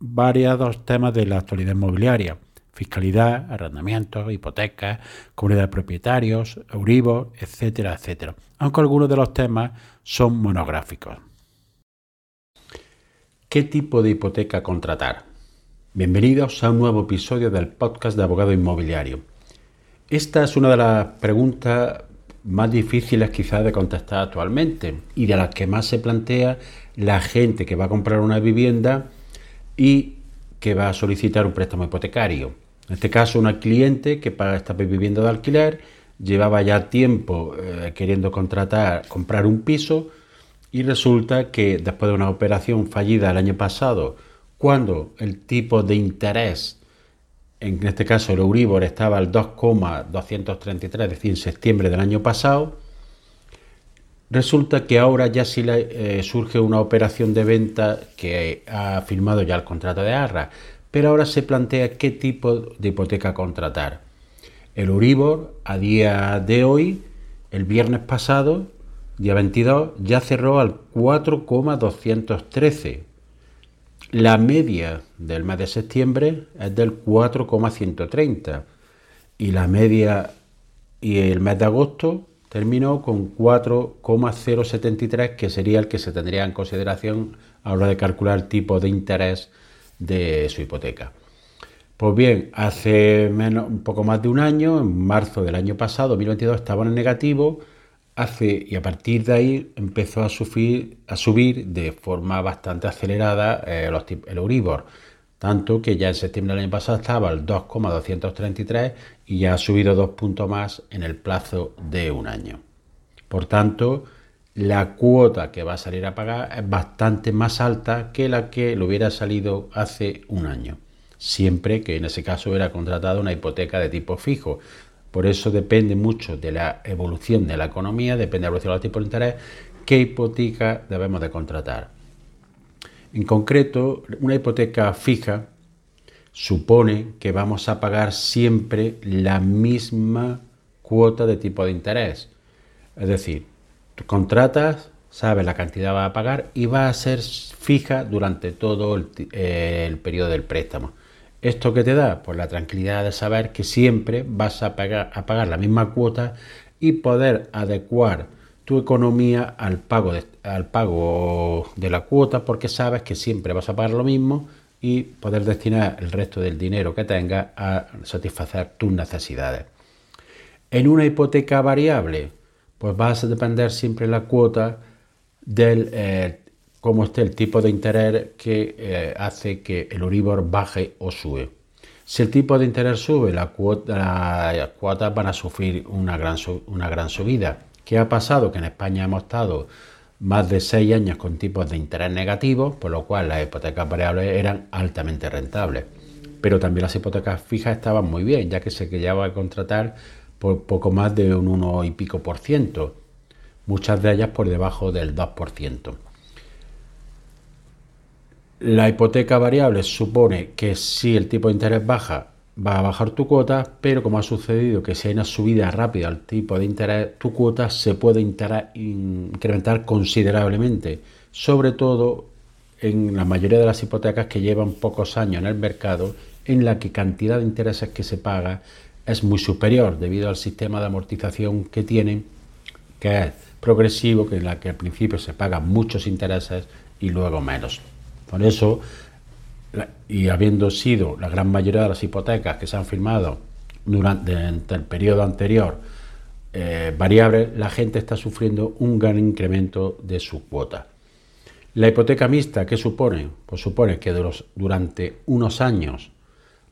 variados temas de la actualidad inmobiliaria, fiscalidad, arrendamientos, hipotecas, comunidad de propietarios, Euribor, etcétera, etcétera, aunque algunos de los temas son monográficos. ¿Qué tipo de hipoteca contratar? Bienvenidos a un nuevo episodio del podcast de Abogado Inmobiliario. Esta es una de las preguntas más difíciles quizás de contestar actualmente y de las que más se plantea la gente que va a comprar una vivienda y que va a solicitar un préstamo hipotecario. En este caso, una cliente que paga esta vivienda de alquiler llevaba ya tiempo eh, queriendo contratar, comprar un piso y resulta que después de una operación fallida el año pasado, cuando el tipo de interés, en este caso el Euribor, estaba al 2,233, es decir, en septiembre del año pasado, Resulta que ahora ya sí eh, surge una operación de venta que ha firmado ya el contrato de arra, pero ahora se plantea qué tipo de hipoteca contratar. El Uribor a día de hoy, el viernes pasado, día 22, ya cerró al 4,213. La media del mes de septiembre es del 4,130 y la media y el mes de agosto terminó con 4,073, que sería el que se tendría en consideración a la hora de calcular el tipo de interés de su hipoteca. Pues bien, hace un poco más de un año, en marzo del año pasado, 2022, estaban en negativo, hace, y a partir de ahí empezó a subir, a subir de forma bastante acelerada eh, el Euribor tanto que ya en septiembre del año pasado estaba al 2,233 y ya ha subido dos puntos más en el plazo de un año. Por tanto, la cuota que va a salir a pagar es bastante más alta que la que le hubiera salido hace un año, siempre que en ese caso hubiera contratado una hipoteca de tipo fijo. Por eso depende mucho de la evolución de la economía, depende de la evolución de los tipos de interés, qué hipoteca debemos de contratar. En concreto, una hipoteca fija supone que vamos a pagar siempre la misma cuota de tipo de interés. Es decir, tú contratas, sabes la cantidad que a pagar y va a ser fija durante todo el, periodo del préstamo. ¿Esto qué te da? Pues la tranquilidad de saber que siempre vas a pagar, a pagar la misma cuota y poder adecuar tu economía al pago, de, al pago de la cuota porque sabes que siempre vas a pagar lo mismo y poder destinar el resto del dinero que tengas a satisfacer tus necesidades. En una hipoteca variable, pues vas a depender siempre la cuota del eh, cómo esté el tipo de interés que eh, hace que el Uribor baje o sube. Si el tipo de interés sube, la cuota, las cuotas van a sufrir una gran, una gran subida. ¿Qué ha pasado? Que en España hemos estado más de seis años con tipos de interés negativos, por lo cual las hipotecas variables eran altamente rentables. Pero también las hipotecas fijas estaban muy bien, ya que se llevaba a contratar por poco más de un 1 y pico por ciento, muchas de ellas por debajo del 2%. La hipoteca variable supone que si el tipo de interés baja, va a bajar tu cuota, pero como ha sucedido que si hay una subida rápida al tipo de interés, tu cuota se puede incrementar considerablemente, sobre todo en la mayoría de las hipotecas que llevan pocos años en el mercado, en la que cantidad de intereses que se paga es muy superior debido al sistema de amortización que tienen, que es progresivo, que en la que al principio se pagan muchos intereses y luego menos. Por eso y habiendo sido la gran mayoría de las hipotecas que se han firmado durante el periodo anterior eh, variables, la gente está sufriendo un gran incremento de su cuota. La hipoteca mixta, ¿qué supone? Pues supone que durante unos años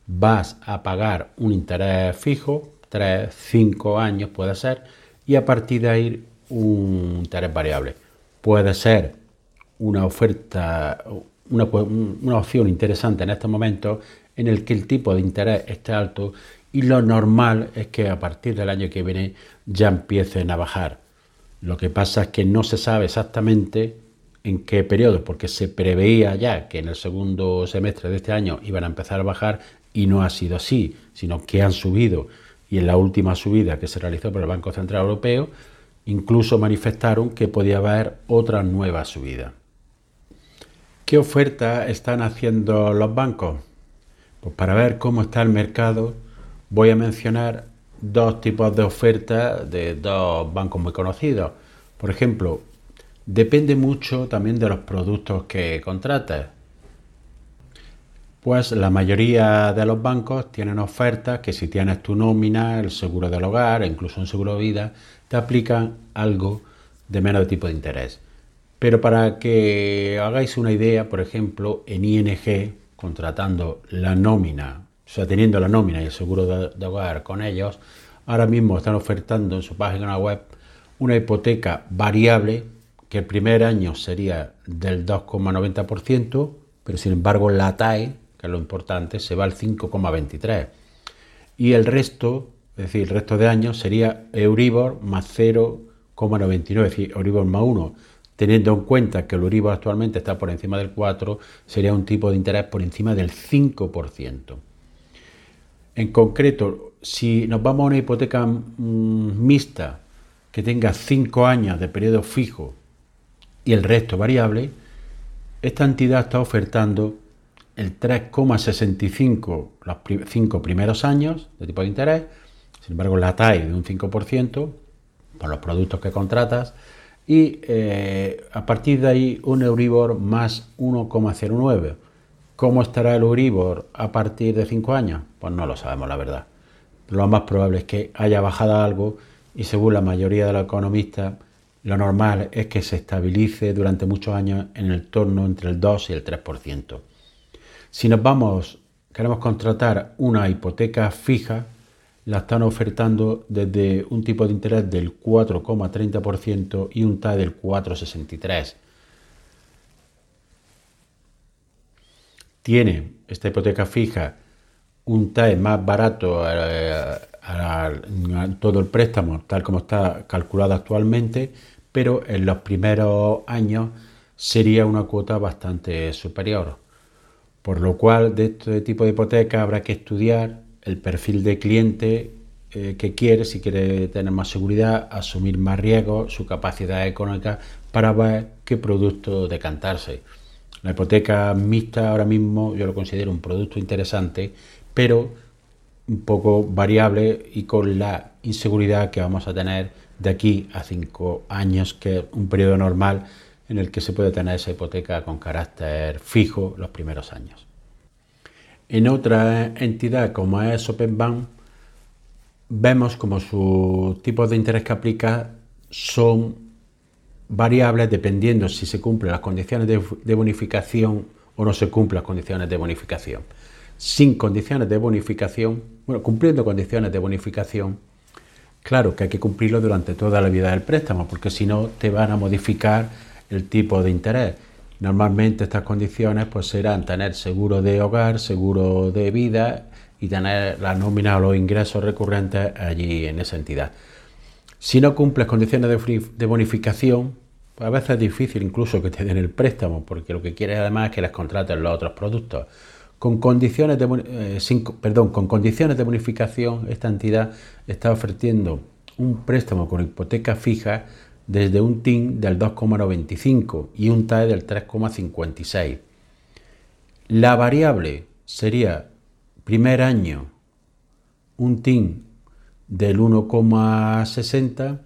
vas a pagar un interés fijo, 3, 5 años puede ser, y a partir de ahí un interés variable. Puede ser una oferta, una, opción interesante en estos momentos en el que el tipo de interés esté alto y lo normal es que a partir del año que viene ya empiecen a bajar. Lo que pasa es que no se sabe exactamente en qué periodo, porque se preveía ya que en el segundo semestre de este año iban a empezar a bajar y no ha sido así, sino que han subido y en la última subida que se realizó por el Banco Central Europeo incluso manifestaron que podía haber otra nueva subida. ¿Qué oferta están haciendo los bancos? Pues para ver cómo está el mercado voy a mencionar dos tipos de ofertas de dos bancos muy conocidos. Por ejemplo, depende mucho también de los productos que contrates. Pues la mayoría de los bancos tienen ofertas que si tienes tu nómina, el seguro del hogar, incluso un seguro de vida, te aplican algo de menos tipo de interés. Pero para que hagáis una idea, por ejemplo, en ING, contratando la nómina o sea, teniendo la nómina y el seguro de, hogar con ellos, ahora mismo están ofertando en su página web una hipoteca variable que el primer año sería del 2,90%, pero sin embargo la TAE, que es lo importante, se va al 5,23%. Y el resto, es decir, el resto de años sería Euribor más 0,99, es decir, Euribor más 1. Teniendo en cuenta que el Euribor actualmente está por encima del 4, sería un tipo de interés por encima del 5%. En concreto, si nos vamos a una hipoteca mm, mixta que tenga 5 años de periodo fijo y el resto variable, esta entidad está ofertando el 3,65 los 5 primeros años de tipo de interés, sin embargo la TAE de un 5% por los productos que contratas y eh, a partir de ahí un Euribor más 1,09 ¿Cómo estará el Euribor a partir de 5 años? Pues no lo sabemos, la verdad. Lo más probable es que haya bajado algo y según la mayoría de los economistas, lo normal es que se estabilice durante muchos años en el torno entre el 2 y el 3%. Si nos vamos, queremos contratar una hipoteca fija, la están ofertando desde un tipo de interés del 4,30% y un TAE del 4,63%. tiene esta hipoteca fija un TAE más barato eh, a, todo el préstamo, tal como está calculado actualmente, pero en los primeros años sería una cuota bastante superior. Por lo cual, de este tipo de hipoteca habrá que estudiar el perfil de cliente eh, que quiere, si quiere tener más seguridad, asumir más riesgo, su capacidad económica, para ver qué producto decantarse. La hipoteca mixta ahora mismo yo lo considero un producto interesante, pero un poco variable y con la inseguridad que vamos a tener de aquí a cinco años, que es un periodo normal en el que se puede tener esa hipoteca con carácter fijo los primeros años. En otra entidad como es Openbank, vemos como sus tipos de interés que aplica son variables dependiendo si se cumplen las condiciones de, bonificación o no se cumplen las condiciones de bonificación. Sin condiciones de bonificación, bueno, cumpliendo condiciones de bonificación, claro que hay que cumplirlo durante toda la vida del préstamo, porque si no te van a modificar el tipo de interés. Normalmente estas condiciones pues serán tener seguro de hogar, seguro de vida y tener la nómina o los ingresos recurrentes allí en esa entidad. Si no cumples condiciones de, bonificación, a veces es difícil incluso que te den el préstamo, porque lo que quieres además es que les contraten los otros productos. Con condiciones de, eh, perdón, con condiciones de bonificación, esta entidad está ofreciendo un préstamo con hipoteca fija desde un TIN del 2,95 y un TAE del 3,56. La variable sería primer año un TIN del 1,60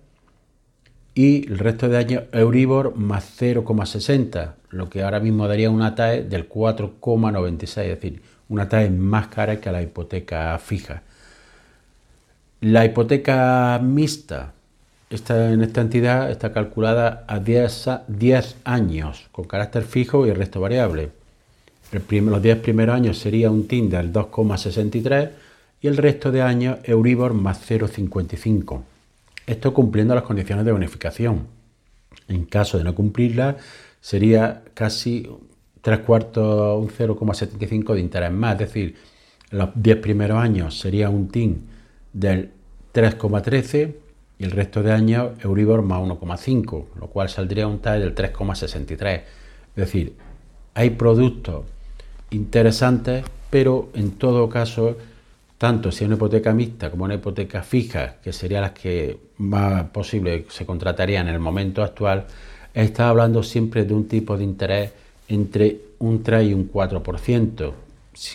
y el resto de años Euribor más 0,60, lo que ahora mismo daría una TAE del 4,96, es decir, una TAE más cara que la hipoteca fija. La hipoteca mixta esta, en esta entidad está calculada a 10, 10 años con carácter fijo y el resto variable. los 10 primeros años sería un TIN del 2,63 y el resto de años Euribor más 0,55. Esto cumpliendo las condiciones de bonificación. En caso de no cumplirlas, sería casi tres cuartos, un 0,75 de interés más, es decir, los 10 primeros años sería un TIN del 3,13 y el resto de años Euribor más 1,5, lo cual saldría un TAE del 3,63. Es decir, hay productos interesantes, pero en todo caso, tanto si es una hipoteca mixta como una hipoteca fija, que serían las que más posible se contratarían en el momento actual, está hablando siempre de un tipo de interés entre un 3 y un 4%,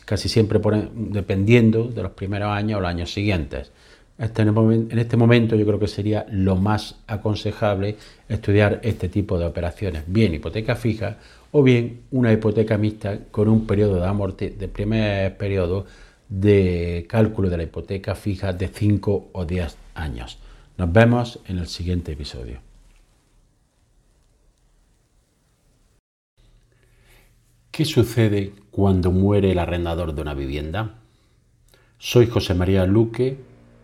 casi siempre dependiendo de los primeros años o los años siguientes. Este, en este momento yo creo que sería lo más aconsejable estudiar este tipo de operaciones, bien hipoteca fija o bien una hipoteca mixta con un periodo de amorte, de primer periodo de cálculo de la hipoteca fija de 5 o 10 años. Nos vemos en el siguiente episodio. ¿Qué sucede cuando muere el arrendador de una vivienda? Soy José María Luque,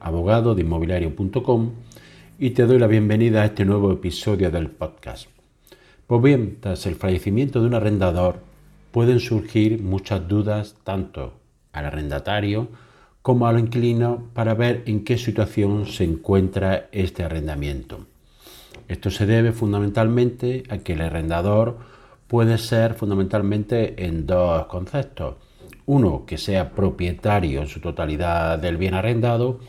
abogado de inmobiliario.com y te doy la bienvenida a este nuevo episodio del podcast. Pues bien, tras el fallecimiento de un arrendador pueden surgir muchas dudas tanto al arrendatario como al inquilino para ver en qué situación se encuentra este arrendamiento. Esto se debe fundamentalmente a que el arrendador puede ser fundamentalmente en dos conceptos. Uno, que sea propietario en su totalidad del bien arrendado,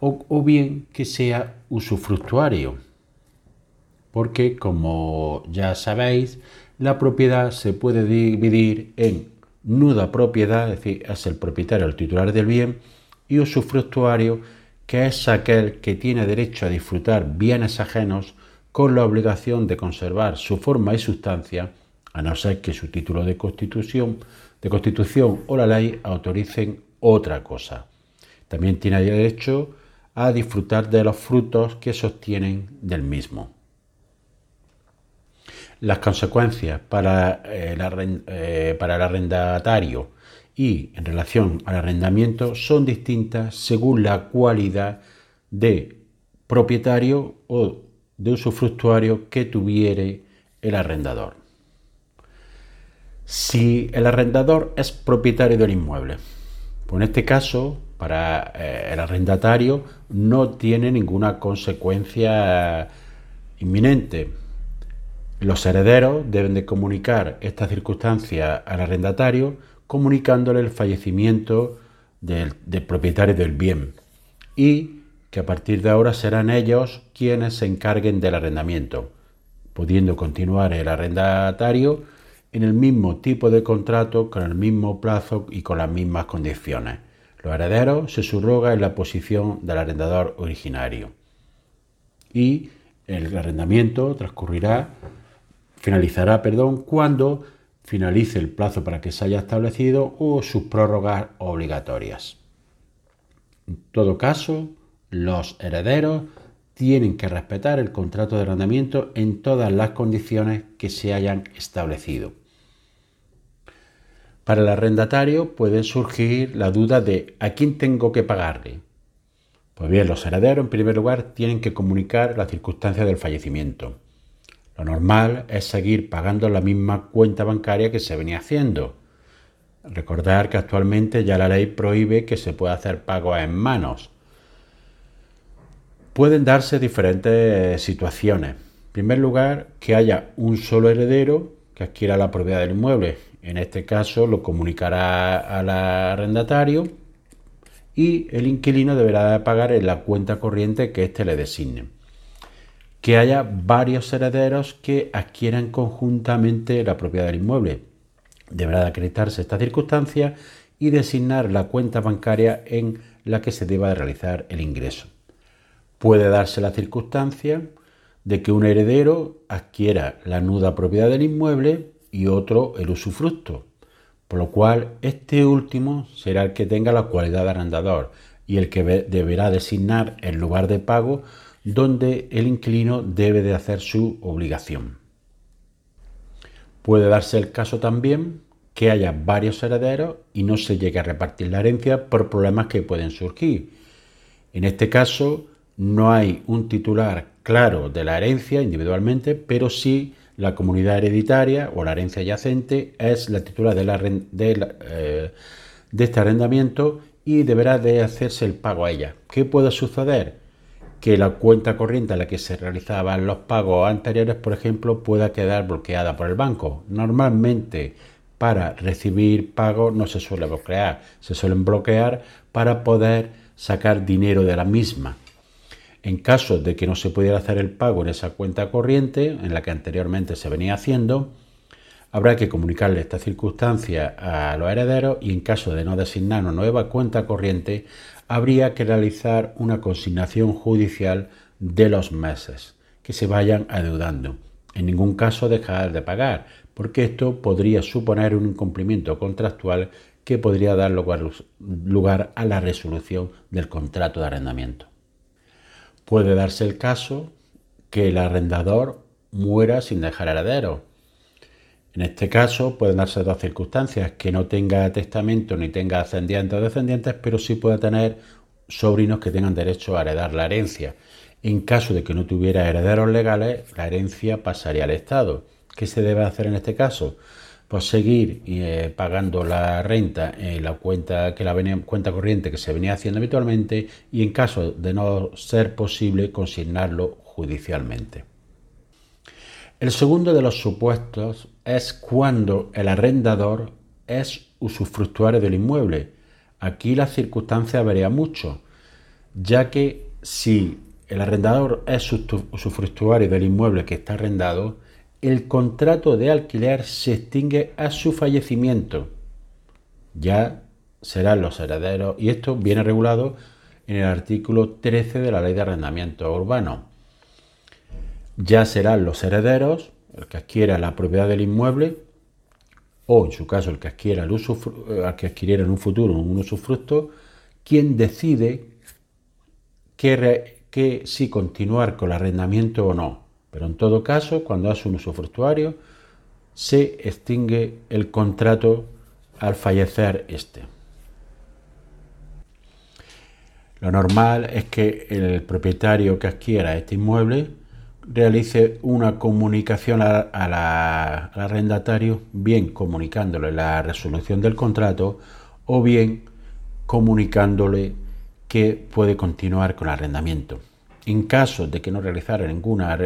o, bien que sea usufructuario. Porque, como ya sabéis, la propiedad se puede dividir en nuda propiedad, es decir, es el propietario, el titular del bien, y usufructuario, que es aquel que tiene derecho a disfrutar bienes ajenos con la obligación de conservar su forma y sustancia, a no ser que su título de constitución, de constitución o la ley autoricen otra cosa. También tiene derecho a disfrutar de los frutos que sostienen del mismo. Las consecuencias para el, eh, para el arrendatario y en relación al arrendamiento son distintas según la cualidad de propietario o de usufructuario que tuviere el arrendador. Si el arrendador es propietario del inmueble, pues en este caso, para eh, el arrendatario no tiene ninguna consecuencia inminente. Los herederos deben de comunicar esta circunstancia al arrendatario comunicándole el fallecimiento del propietario del bien y que a partir de ahora serán ellos quienes se encarguen del arrendamiento, pudiendo continuar el arrendatario en el mismo tipo de contrato, con el mismo plazo y con las mismas condiciones. Los herederos se subroga en la posición del arrendador originario. Y el arrendamiento transcurrirá, finalizará, perdón, cuando finalice el plazo para que se haya establecido o sus prórrogas obligatorias. En todo caso, los herederos tienen que respetar el contrato de arrendamiento en todas las condiciones que se hayan establecido. Para el arrendatario puede surgir la duda de ¿a quién tengo que pagarle? Pues bien, los herederos en primer lugar tienen que comunicar la circunstancia del fallecimiento. Lo normal es seguir pagando la misma cuenta bancaria que se venía haciendo. Recordar que actualmente ya la ley prohíbe que se pueda hacer pagos en manos Pueden darse diferentes situaciones. En primer lugar, que haya un solo heredero que adquiera la propiedad del inmueble. En este caso lo comunicará al arrendatario y el inquilino deberá pagar en la cuenta corriente que éste le designe. Que haya varios herederos que adquieran conjuntamente la propiedad del inmueble. Deberá acreditarse esta circunstancia y designar la cuenta bancaria en la que se deba realizar el ingreso. Puede darse la circunstancia de que un heredero adquiera la nuda propiedad del inmueble y otro el usufructo, por lo cual este último será el que tenga la cualidad de arrendador y el que deberá designar el lugar de pago donde el inquilino debe de hacer su obligación. Puede darse el caso también que haya varios herederos y no se llegue a repartir la herencia por problemas que pueden surgir. En este caso, no hay un titular claro de la herencia individualmente, pero sí la comunidad hereditaria o la herencia adyacente es la titular de, eh, de este arrendamiento y deberá de hacerse el pago a ella. ¿Qué puede suceder? Que la cuenta corriente a la que se realizaban los pagos anteriores, por ejemplo, pueda quedar bloqueada por el banco. Normalmente para recibir pagos no se suele bloquear, se suelen bloquear para poder sacar dinero de la misma. En caso de que no se pudiera hacer el pago en esa cuenta corriente, en la que anteriormente se venía haciendo, habrá que comunicarle esta circunstancia a los herederos y en caso de no designar una nueva cuenta corriente, habría que realizar una consignación judicial de los meses que se vayan adeudando. En ningún caso dejar de pagar, porque esto podría suponer un incumplimiento contractual que podría dar lugar, a la resolución del contrato de arrendamiento. Puede darse el caso que el arrendador muera sin dejar heredero. En este caso pueden darse dos circunstancias, que no tenga testamento ni tenga ascendientes o descendientes, pero sí puede tener sobrinos que tengan derecho a heredar la herencia. En caso de que no tuviera herederos legales, la herencia pasaría al Estado. ¿Qué se debe hacer en este caso? Pues seguir eh, pagando la renta en la cuenta que la cuenta corriente que se venía haciendo habitualmente y en caso de no ser posible consignarlo judicialmente. El segundo de los supuestos es cuando el arrendador es usufructuario del inmueble. Aquí la circunstancia varía mucho, ya que si el arrendador es usufructuario del inmueble que está arrendado, el contrato de alquiler se extingue a su fallecimiento. Ya serán los herederos, y esto viene regulado en el artículo 13 de la Ley de Arrendamiento Urbano. Ya serán los herederos, el que adquiera la propiedad del inmueble, o en su caso el que adquiera el uso, el que adquiriera en un futuro un usufructo, quien decide que si continuar con el arrendamiento o no. Pero en todo caso, cuando hace un usufructuario, se extingue el contrato al fallecer este. Lo normal es que el propietario que adquiera este inmueble realice una comunicación al arrendatario, bien comunicándole la resolución del contrato o bien comunicándole que puede continuar con el arrendamiento. En caso de que no realizara ninguna,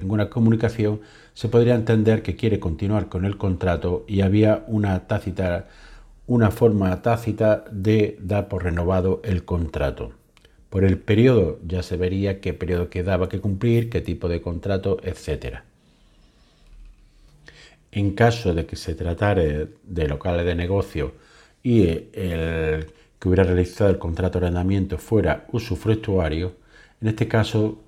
ninguna comunicación, se podría entender que quiere continuar con el contrato y había una tácita, una forma tácita de dar por renovado el contrato. Por el periodo ya se vería qué periodo quedaba que cumplir, qué tipo de contrato, etc. En caso de que se tratara de locales de negocio y el que hubiera realizado el contrato de arrendamiento fuera usufructuario, en este caso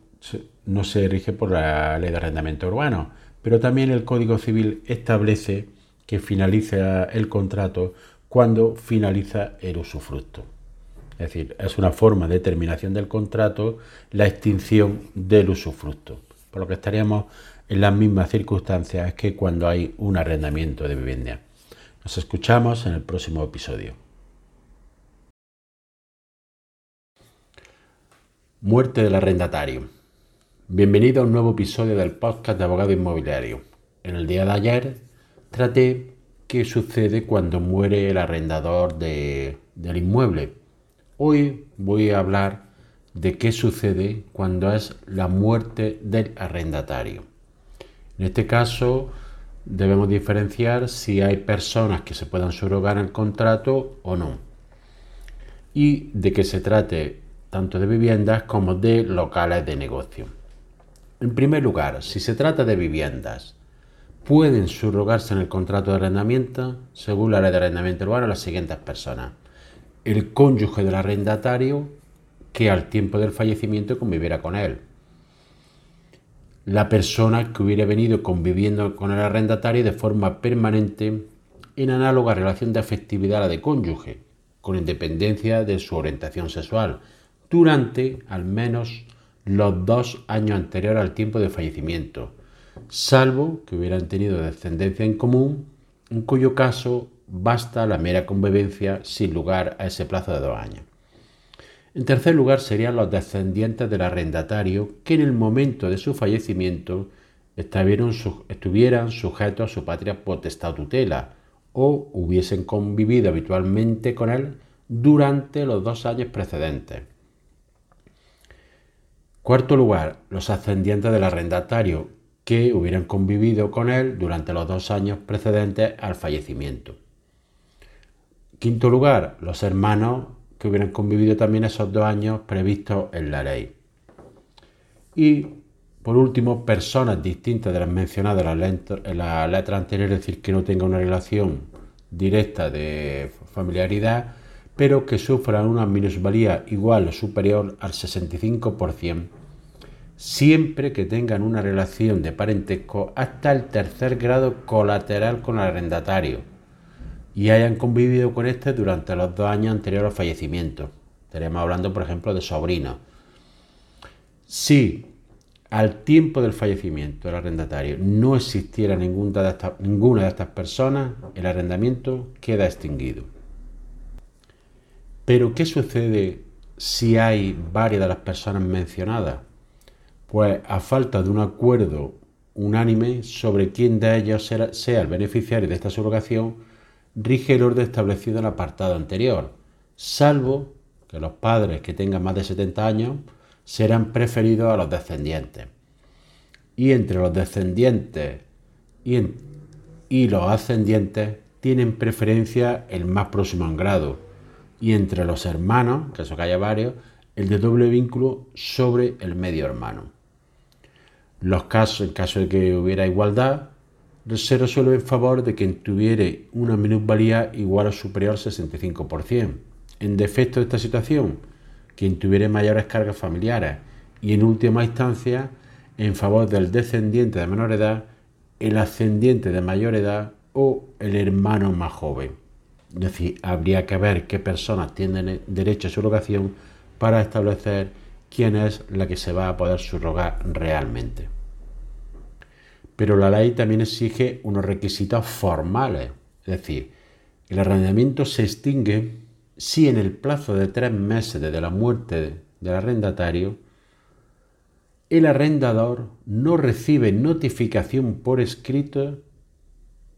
no se rige por la ley de arrendamiento urbano, pero también el Código Civil establece que finaliza el contrato cuando finaliza el usufructo. Es decir, es una forma de terminación del contrato la extinción del usufructo. Por lo que estaríamos en las mismas circunstancias que cuando hay un arrendamiento de vivienda. Nos escuchamos en el próximo episodio. Muerte del arrendatario. Bienvenido a un nuevo episodio del podcast de Abogado Inmobiliario. En el día de ayer traté qué sucede cuando muere el arrendador del inmueble. Hoy voy a hablar de qué sucede cuando es la muerte del arrendatario. En este caso debemos diferenciar si hay personas que se puedan subrogar el contrato o no. Y de qué se trate tanto de viviendas como de locales de negocio. En primer lugar, si se trata de viviendas, pueden subrogarse en el contrato de arrendamiento, según la ley de arrendamiento urbano, las siguientes personas. El cónyuge del arrendatario que al tiempo del fallecimiento conviviera con él. La persona que hubiera venido conviviendo con el arrendatario de forma permanente en análoga relación de afectividad a la de cónyuge, con independencia de su orientación sexual, durante al menos los dos años anteriores al tiempo de fallecimiento, salvo que hubieran tenido descendencia en común, en cuyo caso basta la mera convivencia sin lugar a ese plazo de dos años. En tercer lugar serían los descendientes del arrendatario que en el momento de su fallecimiento estuvieran sujetos a su patria potestad tutela o hubiesen convivido habitualmente con él durante los dos años precedentes. Cuarto lugar, los ascendientes del arrendatario que hubieran convivido con él durante los dos años precedentes al fallecimiento. Quinto lugar, los hermanos que hubieran convivido también esos dos años previstos en la ley. Y por último, personas distintas de las mencionadas en la letra anterior, es decir, que no tengan una relación directa de familiaridad, pero que sufran una minusvalía igual o superior al 65%, siempre que tengan una relación de parentesco hasta el tercer grado colateral con el arrendatario y hayan convivido con éste durante los dos años anteriores al fallecimiento. Estaremos hablando, por ejemplo, de sobrinos. Si al tiempo del fallecimiento del arrendatario no existiera ninguna de, estas, ninguna de estas personas, el arrendamiento queda extinguido. Pero, ¿qué sucede si hay varias de las personas mencionadas? Pues a falta de un acuerdo unánime sobre quién de ellos sea el beneficiario de esta subrogación, rige el orden establecido en el apartado anterior, salvo que los padres que tengan más de 70 años serán preferidos a los descendientes. Y entre los descendientes y, y los ascendientes tienen preferencia el más próximo en grado, y entre los hermanos, que eso que haya varios, el de doble vínculo sobre el medio hermano. Los casos, en caso de que hubiera igualdad, se resuelve en favor de quien tuviera una minusvalía igual o superior al 65%. En defecto de esta situación, quien tuviera mayores cargas familiares y en última instancia, en favor del descendiente de menor edad, el ascendiente de mayor edad o el hermano más joven. Es decir, habría que ver qué personas tienen derecho a subrogación para establecer quién es la que se va a poder subrogar realmente. Pero la ley también exige unos requisitos formales, es decir, el arrendamiento se extingue si en el plazo de tres meses desde la muerte del arrendatario, el arrendador no recibe notificación por escrito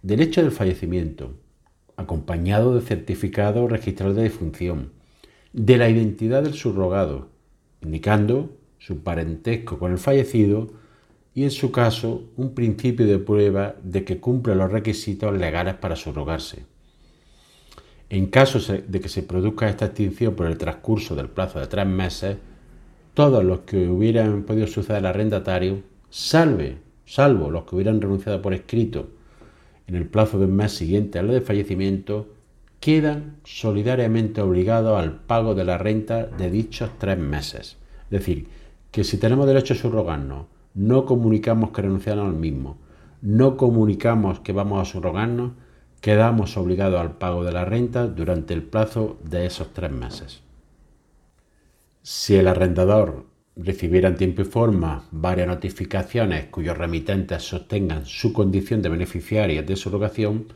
del hecho del fallecimiento, acompañado de certificado registrado de defunción, de la identidad del subrogado, indicando su parentesco con el fallecido y en su caso un principio de prueba de que cumple los requisitos legales para subrogarse. En caso de que se produzca esta extinción por el transcurso del plazo de tres meses, todos los que hubieran podido suceder al arrendatario, salve, salvo los que hubieran renunciado por escrito en el plazo del mes siguiente al de fallecimiento, quedan solidariamente obligados al pago de la renta de dichos tres meses. Es decir, que si tenemos derecho a subrogarnos, no comunicamos que renunciamos al mismo, no comunicamos que vamos a subrogarnos, quedamos obligados al pago de la renta durante el plazo de esos tres meses. Si el arrendador recibiera en tiempo y forma varias notificaciones cuyos remitentes sostengan su condición de beneficiaria de subrogación,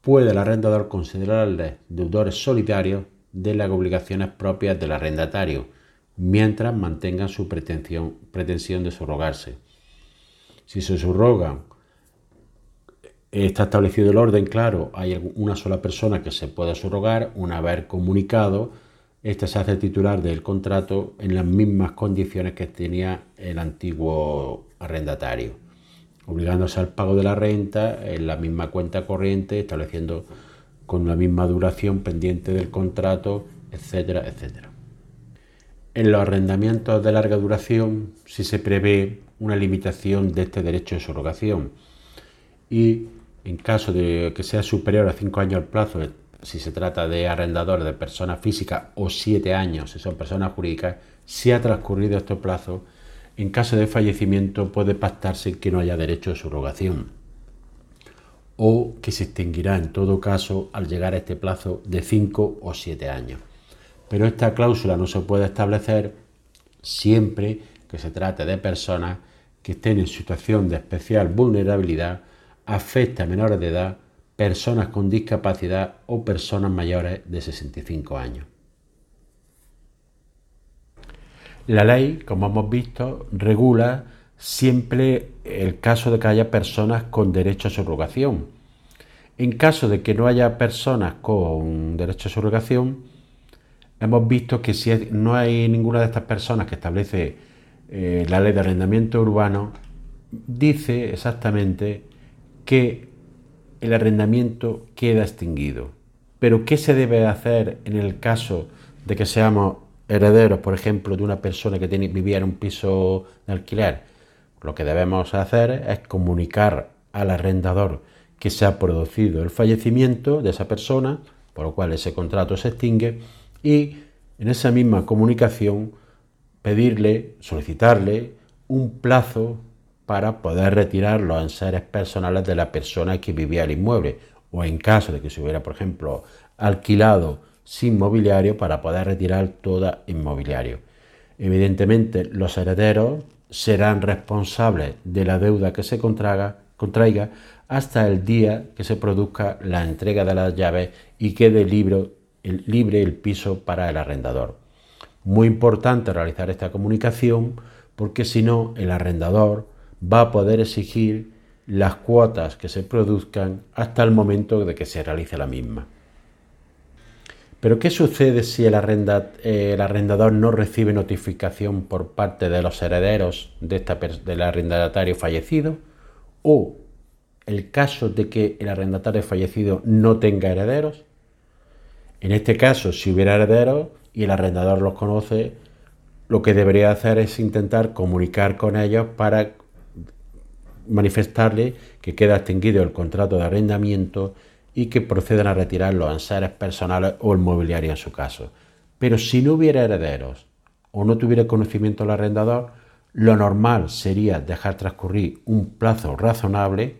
puede el arrendador considerarles deudores solidarios de las obligaciones propias del arrendatario, mientras mantengan su pretensión, pretensión de subrogarse. Si se subrogan Está establecido el orden, claro, hay una sola persona que se puede subrogar, una vez comunicado, este se hace titular del contrato en las mismas condiciones que tenía el antiguo arrendatario, obligándose al pago de la renta en la misma cuenta corriente, estableciendo con la misma duración pendiente del contrato, etcétera, etcétera. En los arrendamientos de larga duración sí se prevé una limitación de este derecho de subrogación y en caso de que sea superior a cinco años el plazo, si se trata de arrendadores de personas físicas o siete años si son personas jurídicas, si ha transcurrido este plazo, en caso de fallecimiento puede pactarse que no haya derecho de subrogación o que se extinguirá en todo caso al llegar a este plazo de cinco o siete años. Pero esta cláusula no se puede establecer siempre que se trate de personas que estén en situación de especial vulnerabilidad afecta a menores de edad, personas con discapacidad o personas mayores de 65 años. La ley, como hemos visto, regula siempre el caso de que haya personas con derecho a subrogación. En caso de que no haya personas con derecho a subrogación, hemos visto que si no hay ninguna de estas personas que establece eh, la ley de arrendamiento urbano, dice exactamente que el arrendamiento queda extinguido. Pero ¿qué se debe hacer en el caso de que seamos herederos, por ejemplo, de una persona que vivía en un piso de alquiler? Lo que debemos hacer es comunicar al arrendador que se ha producido el fallecimiento de esa persona, por lo cual ese contrato se extingue, y en esa misma comunicación pedirle, solicitarle un plazo para poder retirar los enseres personales de la persona que vivía el inmueble, o en caso de que se hubiera, por ejemplo, alquilado sin mobiliario, para poder retirar todo inmobiliario. Evidentemente, los herederos serán responsables de la deuda que se contraiga, hasta el día que se produzca la entrega de las llaves y quede libre el piso para el arrendador. Muy importante realizar esta comunicación porque si no el arrendador va a poder exigir las cuotas que se produzcan hasta el momento de que se realice la misma. Pero ¿qué sucede si el, arrendador no recibe notificación por parte de los herederos de esta, del arrendatario fallecido? ¿O el caso de que el arrendatario fallecido no tenga herederos? En este caso, si hubiera herederos y el arrendador los conoce, lo que debería hacer es intentar comunicar con ellos para manifestarle que queda extinguido el contrato de arrendamiento y que procedan a retirar los enseres personales o el mobiliario en su caso. Pero si no hubiera herederos o no tuviera conocimiento el arrendador, lo normal sería dejar transcurrir un plazo razonable,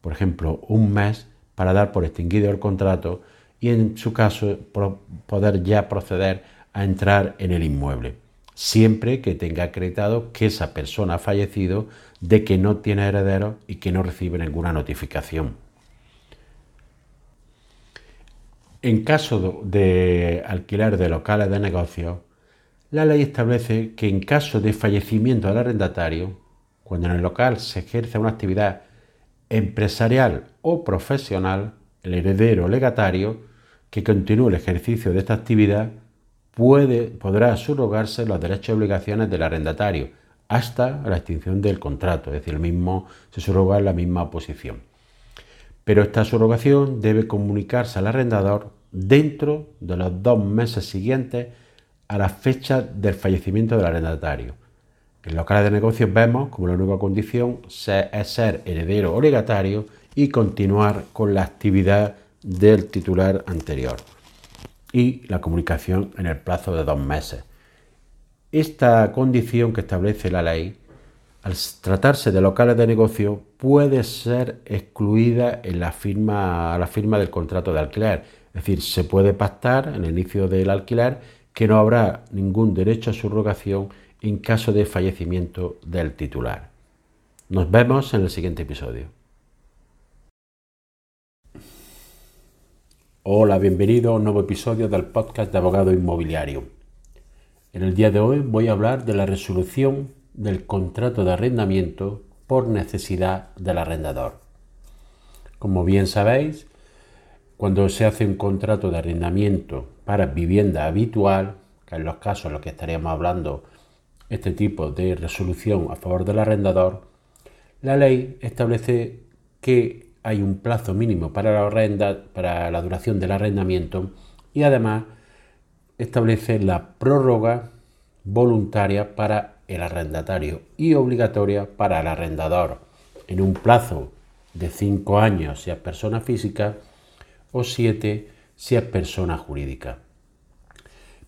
por ejemplo un mes, para dar por extinguido el contrato y en su caso poder ya proceder a entrar en el inmueble, siempre que tenga acreditado que esa persona ha fallecido, de que no tiene herederos y que no recibe ninguna notificación. En caso de alquiler de locales de negocio, la ley establece que en caso de fallecimiento del arrendatario, cuando en el local se ejerce una actividad empresarial o profesional, el heredero legatario que continúe el ejercicio de esta actividad puede, podrá subrogarse los derechos y obligaciones del arrendatario hasta la extinción del contrato, es decir, el mismo se subroga en la misma posición. Pero esta subrogación debe comunicarse al arrendador dentro de los dos meses siguientes a la fecha del fallecimiento del arrendatario. En locales de negocios vemos como la única condición es ser heredero o legatario y continuar con la actividad del titular anterior y la comunicación en el plazo de dos meses. Esta condición que establece la ley al tratarse de locales de negocio, puede ser excluida en la firma, la firma del contrato de alquiler. Es decir, se puede pactar en el inicio del alquiler que no habrá ningún derecho a subrogación en caso de fallecimiento del titular. Nos vemos en el siguiente episodio. Hola, bienvenido a un nuevo episodio del podcast de Abogado Inmobiliario. En el día de hoy voy a hablar de la resolución del contrato de arrendamiento por necesidad del arrendador. Como bien sabéis, cuando se hace un contrato de arrendamiento para vivienda habitual, que en los casos en los que estaríamos hablando este tipo de resolución a favor del arrendador, la ley establece que hay un plazo mínimo para la, para la duración del arrendamiento y además establece la prórroga voluntaria para el arrendatario y obligatoria para el arrendador en un plazo de 5 años si es persona física o 7 si es persona jurídica.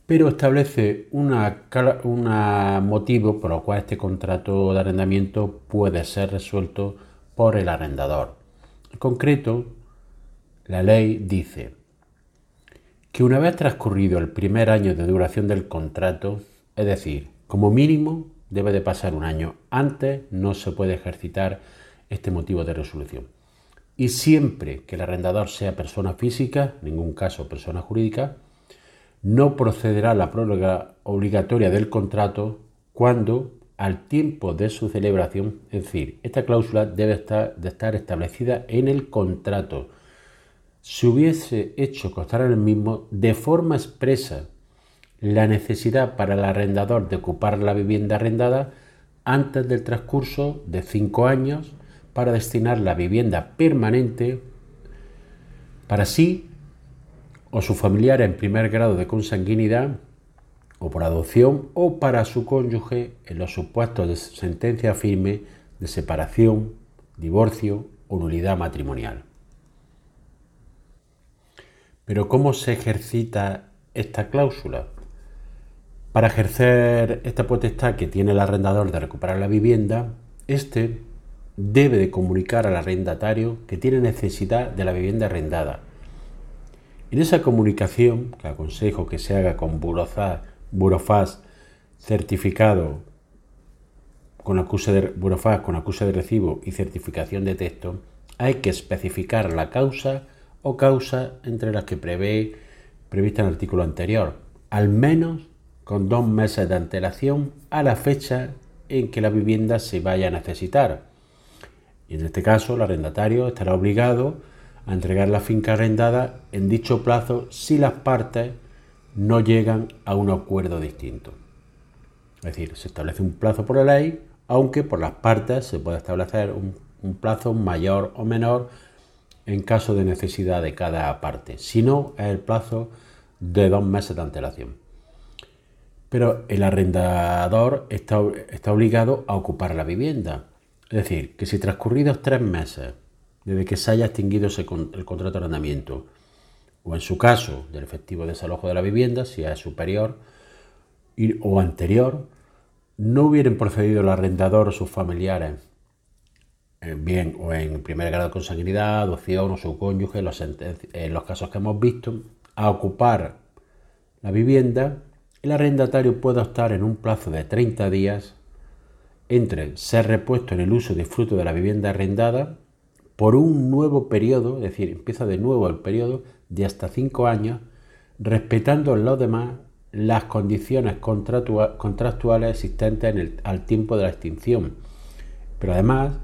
Pero establece un motivo por el cual este contrato de arrendamiento puede ser resuelto por el arrendador. En concreto, la ley dice que una vez transcurrido el primer año de duración del contrato, es decir, como mínimo debe de pasar un año. Antes no se puede ejercitar este motivo de resolución. Y siempre que el arrendador sea persona física, en ningún caso persona jurídica, no procederá la prórroga obligatoria del contrato cuando al tiempo de su celebración, es decir, esta cláusula debe estar, de estar establecida en el contrato. Si hubiese hecho constar en el mismo de forma expresa la necesidad para el arrendador de ocupar la vivienda arrendada antes del transcurso de cinco años para destinar la vivienda permanente para sí o su familiar en primer grado de consanguinidad o por adopción o para su cónyuge en los supuestos de sentencia firme de separación, divorcio o nulidad matrimonial. Pero ¿cómo se ejercita esta cláusula? Para ejercer esta potestad que tiene el arrendador de recuperar la vivienda, éste debe de comunicar al arrendatario que tiene necesidad de la vivienda arrendada. En esa comunicación, que aconsejo que se haga con Burofaz certificado con acuse de, con acuse de recibo y certificación de texto, hay que especificar la causa o causa entre las que prevé prevista en el artículo anterior, al menos con dos meses de antelación a la fecha en que la vivienda se vaya a necesitar. Y en este caso, el arrendatario estará obligado a entregar la finca arrendada en dicho plazo si las partes no llegan a un acuerdo distinto. Es decir, se establece un plazo por la ley, aunque por las partes se puede establecer un, plazo mayor o menor en caso de necesidad de cada parte. Si no, es el plazo de dos meses de antelación pero el arrendador está, obligado a ocupar la vivienda. Es decir, que si transcurridos tres meses desde que se haya extinguido el contrato de arrendamiento, o en su caso del efectivo desalojo de la vivienda, si es superior o anterior, no hubieran procedido el arrendador o sus familiares, eh, bien o en primer grado de consanguinidad, adopción o su cónyuge, en los casos que hemos visto, a ocupar la vivienda, el arrendatario puede optar en un plazo de 30 días entre ser repuesto en el uso de fruto de la vivienda arrendada por un nuevo periodo, es decir, empieza de nuevo el periodo de hasta 5 años, respetando en los demás las condiciones contractuales existentes al tiempo de la extinción, pero además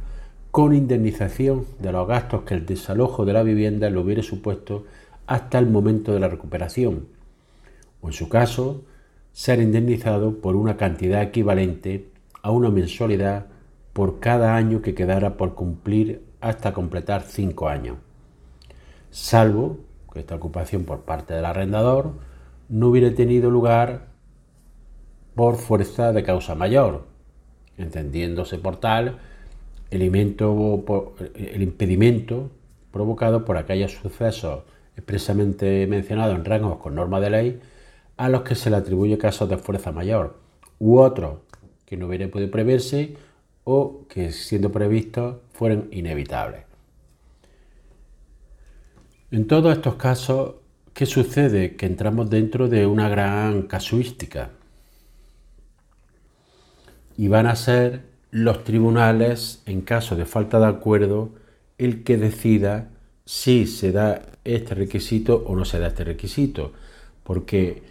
con indemnización de los gastos que el desalojo de la vivienda le hubiera supuesto hasta el momento de la recuperación, o en su caso, ser indemnizado por una cantidad equivalente a una mensualidad por cada año que quedara por cumplir hasta completar cinco años, salvo esta ocupación por parte del arrendador no hubiera tenido lugar por fuerza de causa mayor, entendiéndose por tal el, impedimento provocado por aquellos sucesos expresamente mencionados en rangos con norma de ley a los que se le atribuye casos de fuerza mayor, u otros que no hubieran podido preverse o que siendo previstos fueran inevitables. En todos estos casos, ¿qué sucede? Que entramos dentro de una gran casuística y van a ser los tribunales, en caso de falta de acuerdo, el que decida si se da este requisito o no se da este requisito, porque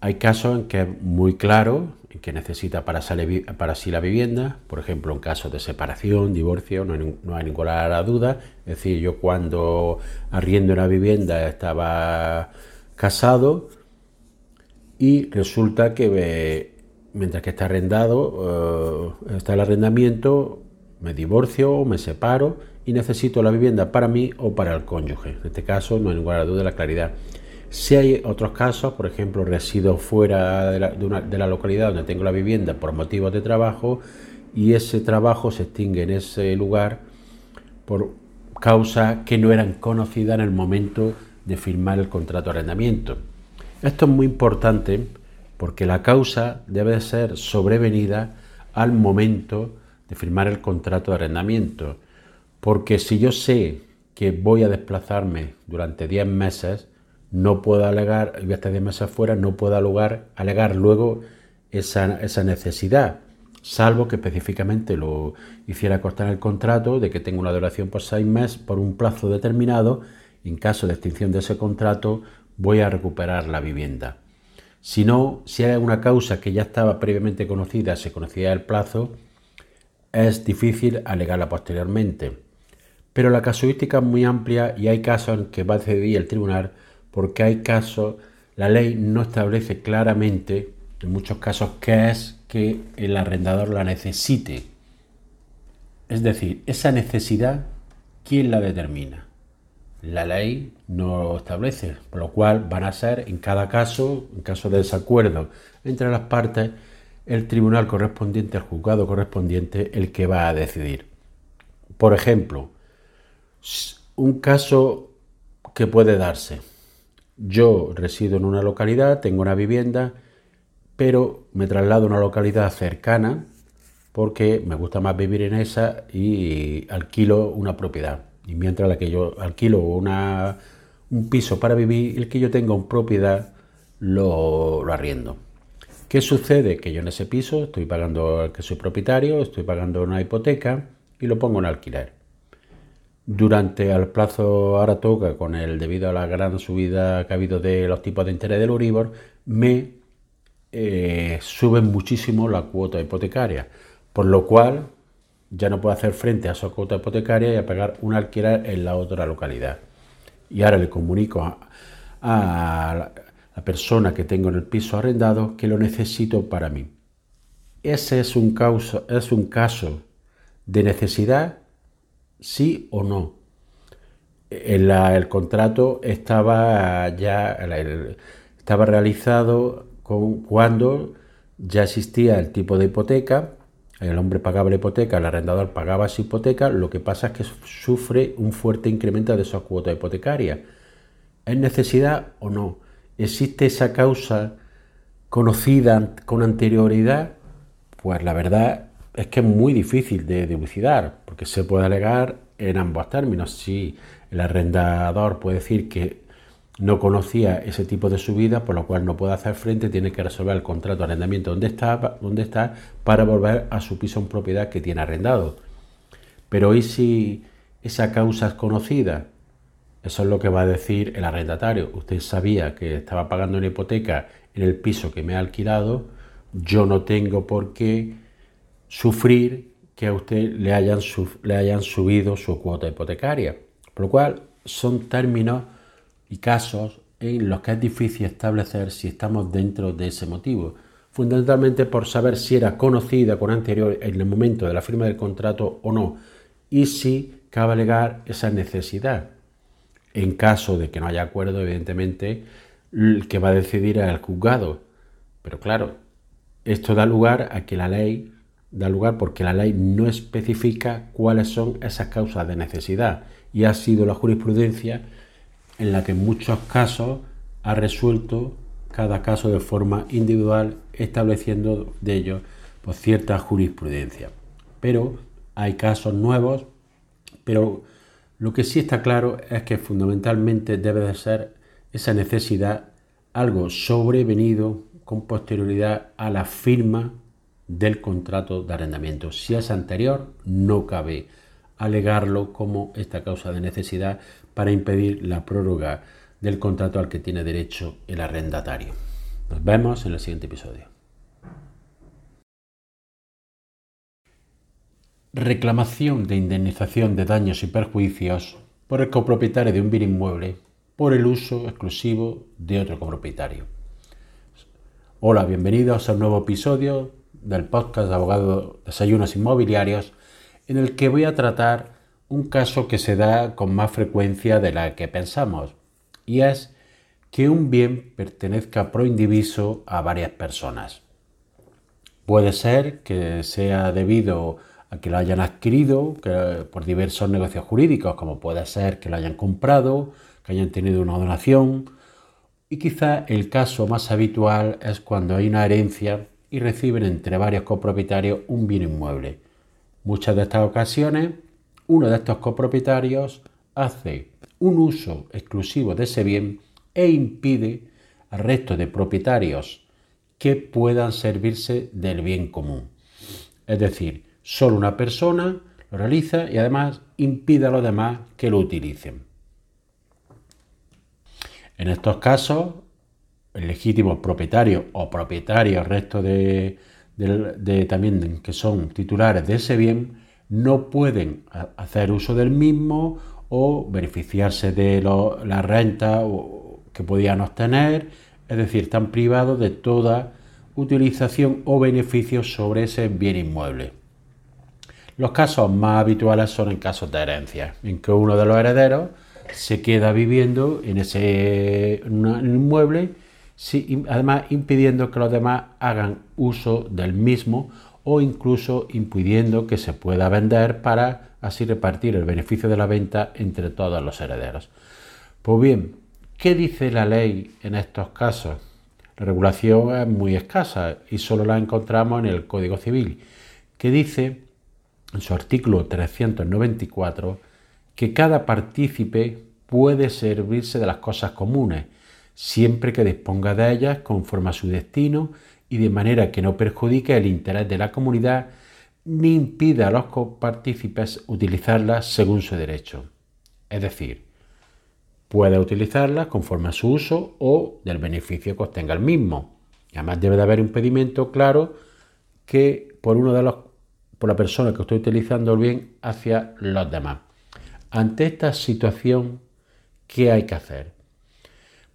hay casos en que es muy claro en que necesita para, sí la vivienda, por ejemplo, en casos de separación, divorcio, no hay, no hay ninguna duda. Es decir, yo cuando arriendo una vivienda estaba casado y resulta que mientras que está arrendado, eh, está el arrendamiento, me divorcio o me separo y necesito la vivienda para mí o para el cónyuge. En este caso no hay ninguna duda de la claridad. Si hay otros casos, por ejemplo, resido fuera de la, localidad donde tengo la vivienda por motivos de trabajo y ese trabajo se extingue en ese lugar por causas que no eran conocidas en el momento de firmar el contrato de arrendamiento. Esto es muy importante porque la causa debe ser sobrevenida al momento de firmar el contrato de arrendamiento. Porque si yo sé que voy a desplazarme durante 10 meses, no puedo alegar, voy a estar 10 meses fuera, no puedo alegar, luego esa, esa, necesidad, salvo que específicamente lo hiciera constar en el contrato de que tengo una duración por seis meses por un plazo determinado. En caso de extinción de ese contrato, voy a recuperar la vivienda. Si no, si hay una causa que ya estaba previamente conocida, se conocía el plazo, es difícil alegarla posteriormente. Pero la casuística es muy amplia y hay casos en que va a decidir el tribunal porque hay casos, la ley no establece claramente, en muchos casos, qué es que el arrendador la necesite. Es decir, esa necesidad, ¿quién la determina? La ley no lo establece, por lo cual van a ser en cada caso, en caso de desacuerdo entre las partes, el tribunal correspondiente, el juzgado correspondiente, el que va a decidir. Por ejemplo, un caso que puede darse. Yo resido en una localidad, tengo una vivienda, pero me traslado a una localidad cercana porque me gusta más vivir en esa y alquilo una propiedad. Y mientras la que yo alquilo una, un piso para vivir, el que yo tenga una propiedad lo, arriendo. ¿Qué sucede? Que yo en ese piso estoy pagando, que soy propietario, estoy pagando una hipoteca y lo pongo en alquiler. Durante el plazo ahora toca, con el debido a la gran subida que ha habido de los tipos de interés del Uribor, me eh, suben muchísimo la cuota hipotecaria, por lo cual ya no puedo hacer frente a esa cuota hipotecaria y a pagar un alquiler en la otra localidad. Y ahora le comunico a, la persona que tengo en el piso arrendado que lo necesito para mí. Ese es un, causa, es un caso de necesidad, sí o no. El, contrato estaba ya estaba realizado con, cuando ya existía el tipo de hipoteca, el hombre pagaba la hipoteca, el arrendador pagaba esa hipoteca, lo que pasa es que sufre un fuerte incremento de esa cuota hipotecaria. ¿Es necesidad o no? ¿Existe esa causa conocida con anterioridad? Pues la verdad es que es muy difícil de dilucidar, porque se puede alegar en ambos términos. Si el arrendador puede decir que no conocía ese tipo de subida, por lo cual no puede hacer frente, tiene que resolver el contrato de arrendamiento donde está, donde está para volver a su piso en propiedad que tiene arrendado. Pero ¿y si esa causa es conocida? Eso es lo que va a decir el arrendatario. Usted sabía que estaba pagando una hipoteca en el piso que me ha alquilado. Yo no tengo por qué sufrir que a usted le hayan, le hayan subido su cuota hipotecaria. Por lo cual son términos y casos en los que es difícil establecer si estamos dentro de ese motivo. Fundamentalmente por saber si era conocida con anterior en el momento de la firma del contrato o no y si cabe alegar esa necesidad. En caso de que no haya acuerdo, evidentemente, el que va a decidir es el juzgado. Pero claro, esto da lugar a que la ley, da lugar porque la ley no especifica cuáles son esas causas de necesidad. Y ha sido la jurisprudencia en la que en muchos casos ha resuelto cada caso de forma individual, estableciendo de ello pues, cierta jurisprudencia. Pero hay casos nuevos, pero lo que sí está claro es que fundamentalmente debe de ser esa necesidad algo sobrevenido con posterioridad a la firma del contrato de arrendamiento. Si es anterior, no cabe alegarlo como esta causa de necesidad para impedir la prórroga del contrato al que tiene derecho el arrendatario. Nos vemos en el siguiente episodio. reclamación de indemnización de daños y perjuicios por el copropietario de un bien inmueble por el uso exclusivo de otro copropietario. Hola, bienvenidos a un nuevo episodio del podcast de abogado Desayunos Inmobiliarios en el que voy a tratar un caso que se da con más frecuencia de la que pensamos y es que un bien pertenezca pro indiviso a varias personas. Puede ser que sea debido a que lo hayan adquirido por diversos negocios jurídicos, como puede ser que lo hayan comprado, que hayan tenido una donación. Y quizá el caso más habitual es cuando hay una herencia y reciben entre varios copropietarios un bien inmueble. Muchas de estas ocasiones, uno de estos copropietarios hace un uso exclusivo de ese bien e impide al resto de propietarios que puedan servirse del bien común. Es decir, Solo una persona lo realiza y además impide a los demás que lo utilicen. En estos casos, el legítimo propietario o propietario, resto de, también que son titulares de ese bien, no pueden hacer uso del mismo o beneficiarse de la renta que podían obtener, es decir, están privados de toda utilización o beneficio sobre ese bien inmueble. Los casos más habituales son en casos de herencia, en que uno de los herederos se queda viviendo en ese inmueble, además impidiendo que los demás hagan uso del mismo o incluso impidiendo que se pueda vender para así repartir el beneficio de la venta entre todos los herederos. Pues bien, ¿qué dice la ley en estos casos? La regulación es muy escasa y solo la encontramos en el Código Civil, que dice en su artículo 394 que cada partícipe puede servirse de las cosas comunes, siempre que disponga de ellas conforme a su destino y de manera que no perjudique el interés de la comunidad ni impida a los partícipes utilizarlas según su derecho. Es decir, puede utilizarlas conforme a su uso o del beneficio que obtenga el mismo. además debe de haber un pedimento claro que por uno de los por la persona que estoy utilizando el bien hacia los demás. Ante esta situación, ¿qué hay que hacer?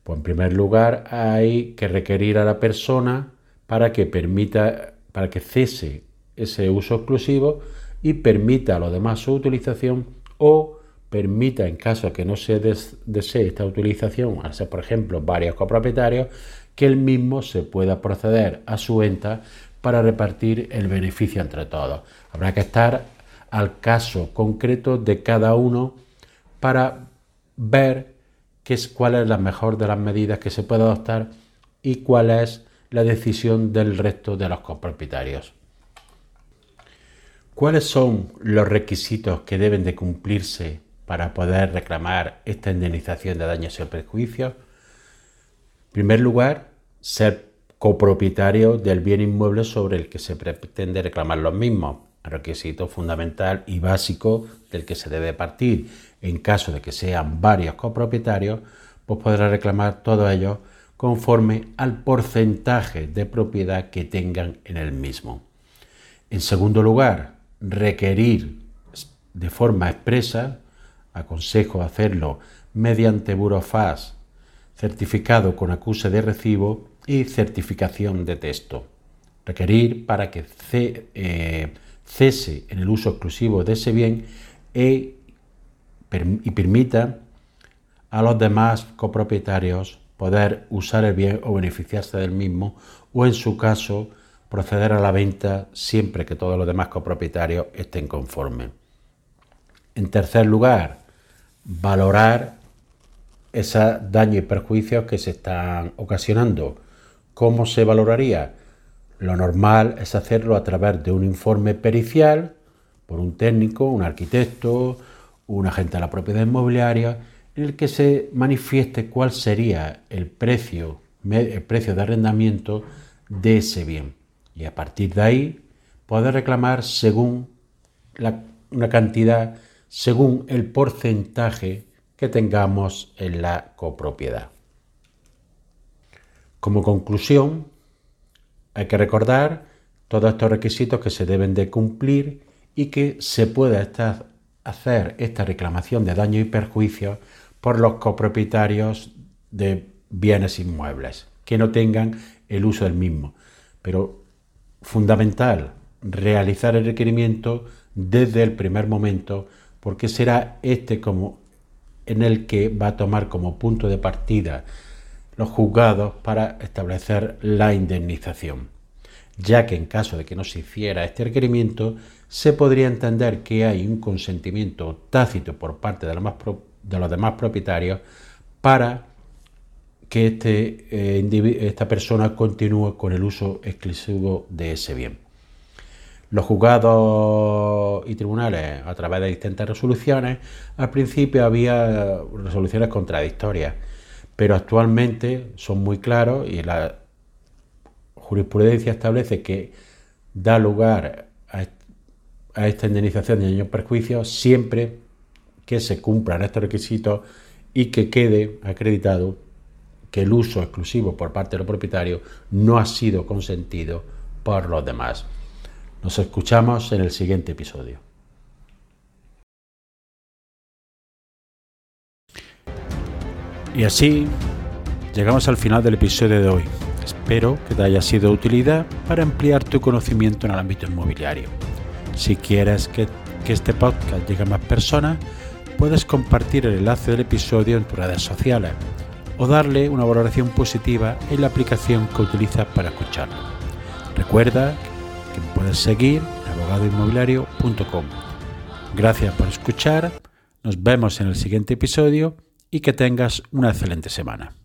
Pues en primer lugar hay que requerir a la persona para que permita, para que cese ese uso exclusivo y permita a los demás su utilización o permita, en caso de que no se desee esta utilización, al ser por ejemplo varios copropietarios, que el mismo se pueda proceder a su venta para repartir el beneficio entre todos. Habrá que estar al caso concreto de cada uno para ver qué es, cuál es la mejor de las medidas que se puede adoptar y cuál es la decisión del resto de los copropietarios. ¿Cuáles son los requisitos que deben de cumplirse para poder reclamar esta indemnización de daños y perjuicios? En primer lugar, ser copropietario del bien inmueble sobre el que se pretende reclamar los mismos, requisito fundamental y básico del que se debe partir. En caso de que sean varios copropietarios, pues podrá reclamar todos ellos conforme al porcentaje de propiedad que tengan en el mismo. En segundo lugar, requerir de forma expresa, aconsejo hacerlo mediante burofax certificado con acuse de recibo y certificación de texto. Requerir para que eh, cese en el uso exclusivo de ese bien e, y permita a los demás copropietarios poder usar el bien o beneficiarse del mismo o en su caso proceder a la venta siempre que todos los demás copropietarios estén conformes. En tercer lugar, valorar esos daños y perjuicios que se están ocasionando ¿Cómo se valoraría? Lo normal es hacerlo a través de un informe pericial por un técnico, un arquitecto, un agente de la propiedad inmobiliaria, en el que se manifieste cuál sería el precio, el precio de arrendamiento de ese bien. Y a partir de ahí poder reclamar según una cantidad, según el porcentaje que tengamos en la copropiedad. Como conclusión, hay que recordar todos estos requisitos que se deben de cumplir y que se pueda hacer esta reclamación de daño y perjuicio por los copropietarios de bienes inmuebles que no tengan el uso del mismo. Pero fundamental realizar el requerimiento desde el primer momento porque será este como en el que va a tomar como punto de partida los juzgados para establecer la indemnización, ya que en caso de que no se hiciera este requerimiento, se podría entender que hay un consentimiento tácito por parte de los, demás propietarios para que este, eh, esta persona continúe con el uso exclusivo de ese bien. Los juzgados y tribunales, a través de distintas resoluciones, al principio había resoluciones contradictorias pero actualmente son muy claros y la jurisprudencia establece que da lugar a, esta indemnización de daños perjuicios siempre que se cumplan estos requisitos y que quede acreditado que el uso exclusivo por parte del propietario no ha sido consentido por los demás. Nos escuchamos en el siguiente episodio. Y así llegamos al final del episodio de hoy. Espero que te haya sido de utilidad para ampliar tu conocimiento en el ámbito inmobiliario. Si quieres que, este podcast llegue a más personas, puedes compartir el enlace del episodio en tus redes sociales o darle una valoración positiva en la aplicación que utilizas para escucharlo. Recuerda que me puedes seguir en abogadoinmobiliario.com. Gracias por escuchar, nos vemos en el siguiente episodio y que tengas una excelente semana.